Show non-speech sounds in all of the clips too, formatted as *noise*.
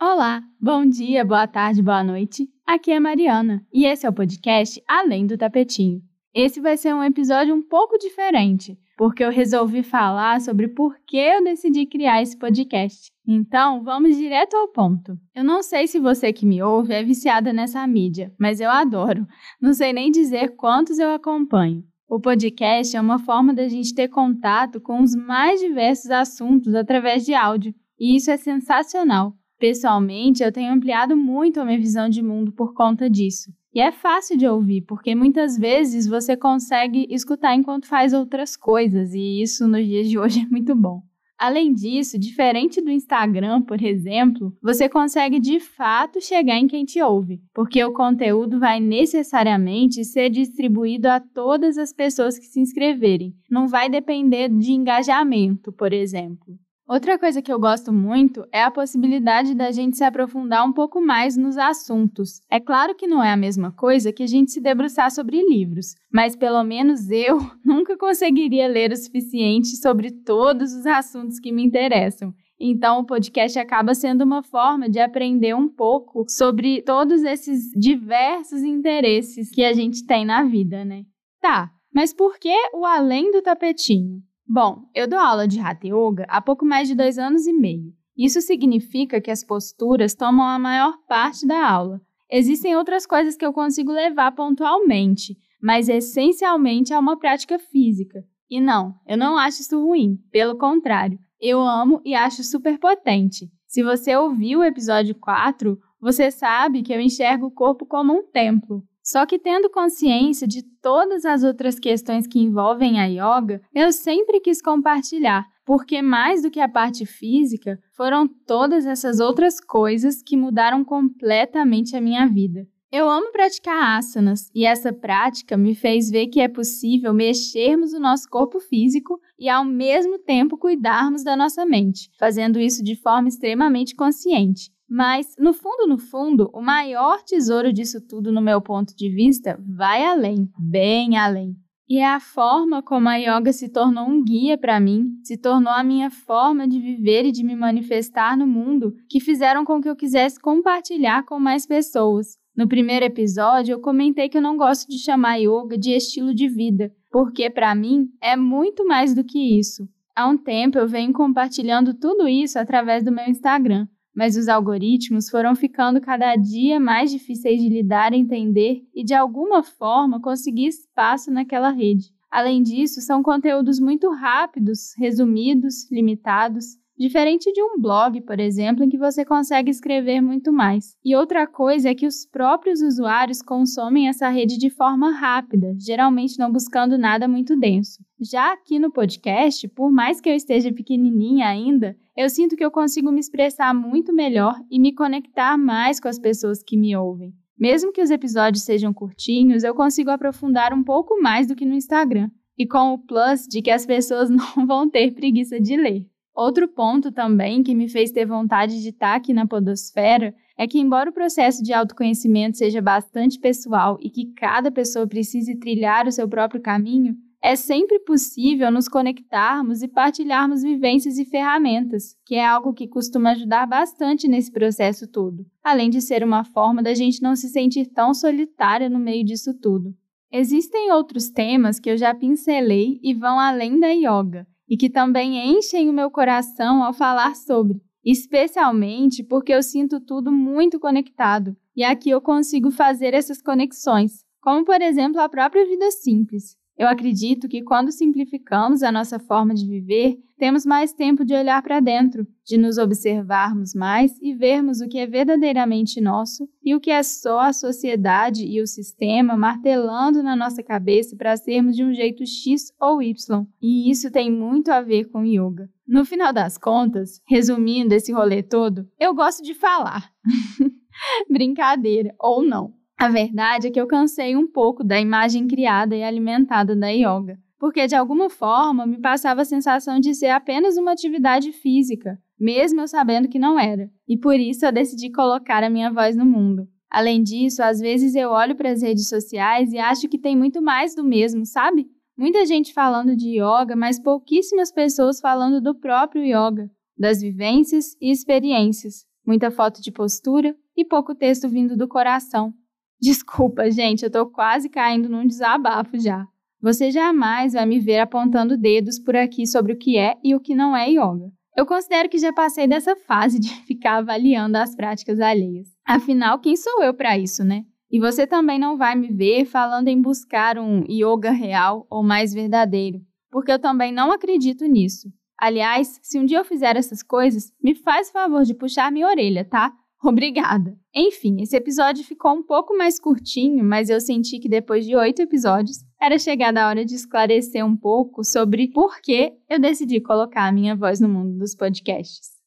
Olá, bom dia, boa tarde, boa noite. Aqui é Mariana e esse é o podcast Além do Tapetinho. Esse vai ser um episódio um pouco diferente, porque eu resolvi falar sobre por que eu decidi criar esse podcast. Então, vamos direto ao ponto. Eu não sei se você que me ouve é viciada nessa mídia, mas eu adoro. Não sei nem dizer quantos eu acompanho. O podcast é uma forma da gente ter contato com os mais diversos assuntos através de áudio, e isso é sensacional. Pessoalmente, eu tenho ampliado muito a minha visão de mundo por conta disso. E é fácil de ouvir, porque muitas vezes você consegue escutar enquanto faz outras coisas, e isso nos dias de hoje *laughs* é muito bom. Além disso, diferente do Instagram, por exemplo, você consegue de fato chegar em quem te ouve, porque o conteúdo vai necessariamente ser distribuído a todas as pessoas que se inscreverem. Não vai depender de engajamento, por exemplo. Outra coisa que eu gosto muito é a possibilidade da gente se aprofundar um pouco mais nos assuntos. É claro que não é a mesma coisa que a gente se debruçar sobre livros, mas pelo menos eu *laughs* nunca conseguiria ler o suficiente sobre todos os assuntos que me interessam. Então, o podcast acaba sendo uma forma de aprender um pouco sobre todos esses diversos interesses que a gente tem na vida, né? Tá, mas por que o além do tapetinho? Bom, eu dou aula de Hatha Yoga há pouco mais de dois anos e meio. Isso significa que as posturas tomam a maior parte da aula. Existem outras coisas que eu consigo levar pontualmente, mas essencialmente é uma prática física. E não, eu não acho isso ruim, pelo contrário, eu amo e acho super potente. Se você ouviu o episódio 4, você sabe que eu enxergo o corpo como um templo. Só que tendo consciência de todas as outras questões que envolvem a yoga, eu sempre quis compartilhar, porque mais do que a parte física, foram todas essas outras coisas que mudaram completamente a minha vida. Eu amo praticar asanas e essa prática me fez ver que é possível mexermos o nosso corpo físico e ao mesmo tempo cuidarmos da nossa mente, fazendo isso de forma extremamente consciente. Mas, no fundo, no fundo, o maior tesouro disso tudo, no meu ponto de vista, vai além, bem além. E é a forma como a yoga se tornou um guia para mim, se tornou a minha forma de viver e de me manifestar no mundo, que fizeram com que eu quisesse compartilhar com mais pessoas. No primeiro episódio, eu comentei que eu não gosto de chamar yoga de estilo de vida, porque para mim é muito mais do que isso. Há um tempo eu venho compartilhando tudo isso através do meu Instagram mas os algoritmos foram ficando cada dia mais difíceis de lidar, entender e de alguma forma conseguir espaço naquela rede. Além disso, são conteúdos muito rápidos, resumidos, limitados, Diferente de um blog, por exemplo, em que você consegue escrever muito mais. E outra coisa é que os próprios usuários consomem essa rede de forma rápida, geralmente não buscando nada muito denso. Já aqui no podcast, por mais que eu esteja pequenininha ainda, eu sinto que eu consigo me expressar muito melhor e me conectar mais com as pessoas que me ouvem. Mesmo que os episódios sejam curtinhos, eu consigo aprofundar um pouco mais do que no Instagram. E com o plus de que as pessoas *laughs* não vão ter preguiça de ler. Outro ponto também que me fez ter vontade de estar aqui na Podosfera é que, embora o processo de autoconhecimento seja bastante pessoal e que cada pessoa precise trilhar o seu próprio caminho, é sempre possível nos conectarmos e partilharmos vivências e ferramentas, que é algo que costuma ajudar bastante nesse processo todo, além de ser uma forma da gente não se sentir tão solitária no meio disso tudo. Existem outros temas que eu já pincelei e vão além da yoga e que também enchem o meu coração ao falar sobre, especialmente porque eu sinto tudo muito conectado e aqui eu consigo fazer essas conexões, como por exemplo a própria vida simples. Eu acredito que quando simplificamos a nossa forma de viver, temos mais tempo de olhar para dentro, de nos observarmos mais e vermos o que é verdadeiramente nosso e o que é só a sociedade e o sistema martelando na nossa cabeça para sermos de um jeito X ou Y. E isso tem muito a ver com yoga. No final das contas, resumindo esse rolê todo, eu gosto de falar. *laughs* Brincadeira, ou não. A verdade é que eu cansei um pouco da imagem criada e alimentada da yoga, porque de alguma forma me passava a sensação de ser apenas uma atividade física, mesmo eu sabendo que não era, e por isso eu decidi colocar a minha voz no mundo. Além disso, às vezes eu olho para as redes sociais e acho que tem muito mais do mesmo, sabe? Muita gente falando de yoga, mas pouquíssimas pessoas falando do próprio yoga, das vivências e experiências. muita foto de postura e pouco texto vindo do coração. Desculpa, gente, eu tô quase caindo num desabafo já. Você jamais vai me ver apontando dedos por aqui sobre o que é e o que não é yoga. Eu considero que já passei dessa fase de *laughs* ficar avaliando as práticas alheias. Afinal, quem sou eu para isso, né? E você também não vai me ver falando em buscar um yoga real ou mais verdadeiro, porque eu também não acredito nisso. Aliás, se um dia eu fizer essas coisas, me faz o favor de puxar minha orelha, tá? *laughs* Obrigada. Enfim, esse episódio ficou um pouco mais curtinho, mas eu senti que depois de oito episódios era chegada a hora de esclarecer um pouco sobre por que eu decidi colocar a minha voz no mundo dos podcasts.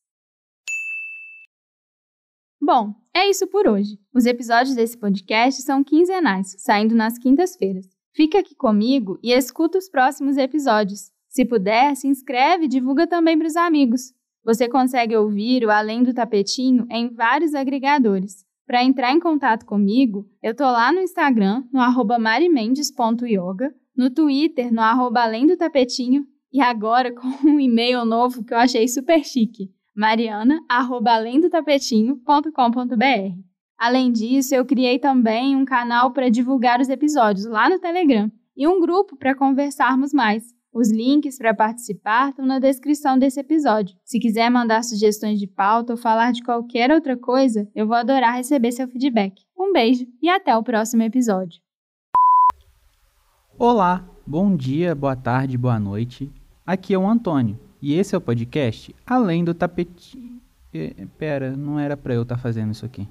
Bom, é isso por hoje. Os episódios desse podcast são quinzenais, saindo nas quintas-feiras. Fica aqui comigo e escuta os próximos episódios. Se puder, se inscreve e divulga também para os amigos. Você consegue ouvir o Além do Tapetinho em vários agregadores. Para entrar em contato comigo, eu tô lá no Instagram, no arroba marimendes.yoga, no Twitter, no arroba Além do Tapetinho, e agora *laughs* com um e-mail novo que eu achei super chique, mariana.alendotapetinho.com.br. Além disso, eu criei também um canal para divulgar os episódios lá no Telegram e um grupo para conversarmos mais. Os links para participar estão na descrição desse episódio. Se quiser mandar sugestões de pauta ou falar de qualquer outra coisa, eu vou adorar receber seu feedback. Um beijo e até o próximo episódio. Olá, bom dia, boa tarde, boa noite. Aqui é o Antônio e esse é o podcast Além do Tapetinho. Pera, não era para eu estar tá fazendo isso aqui.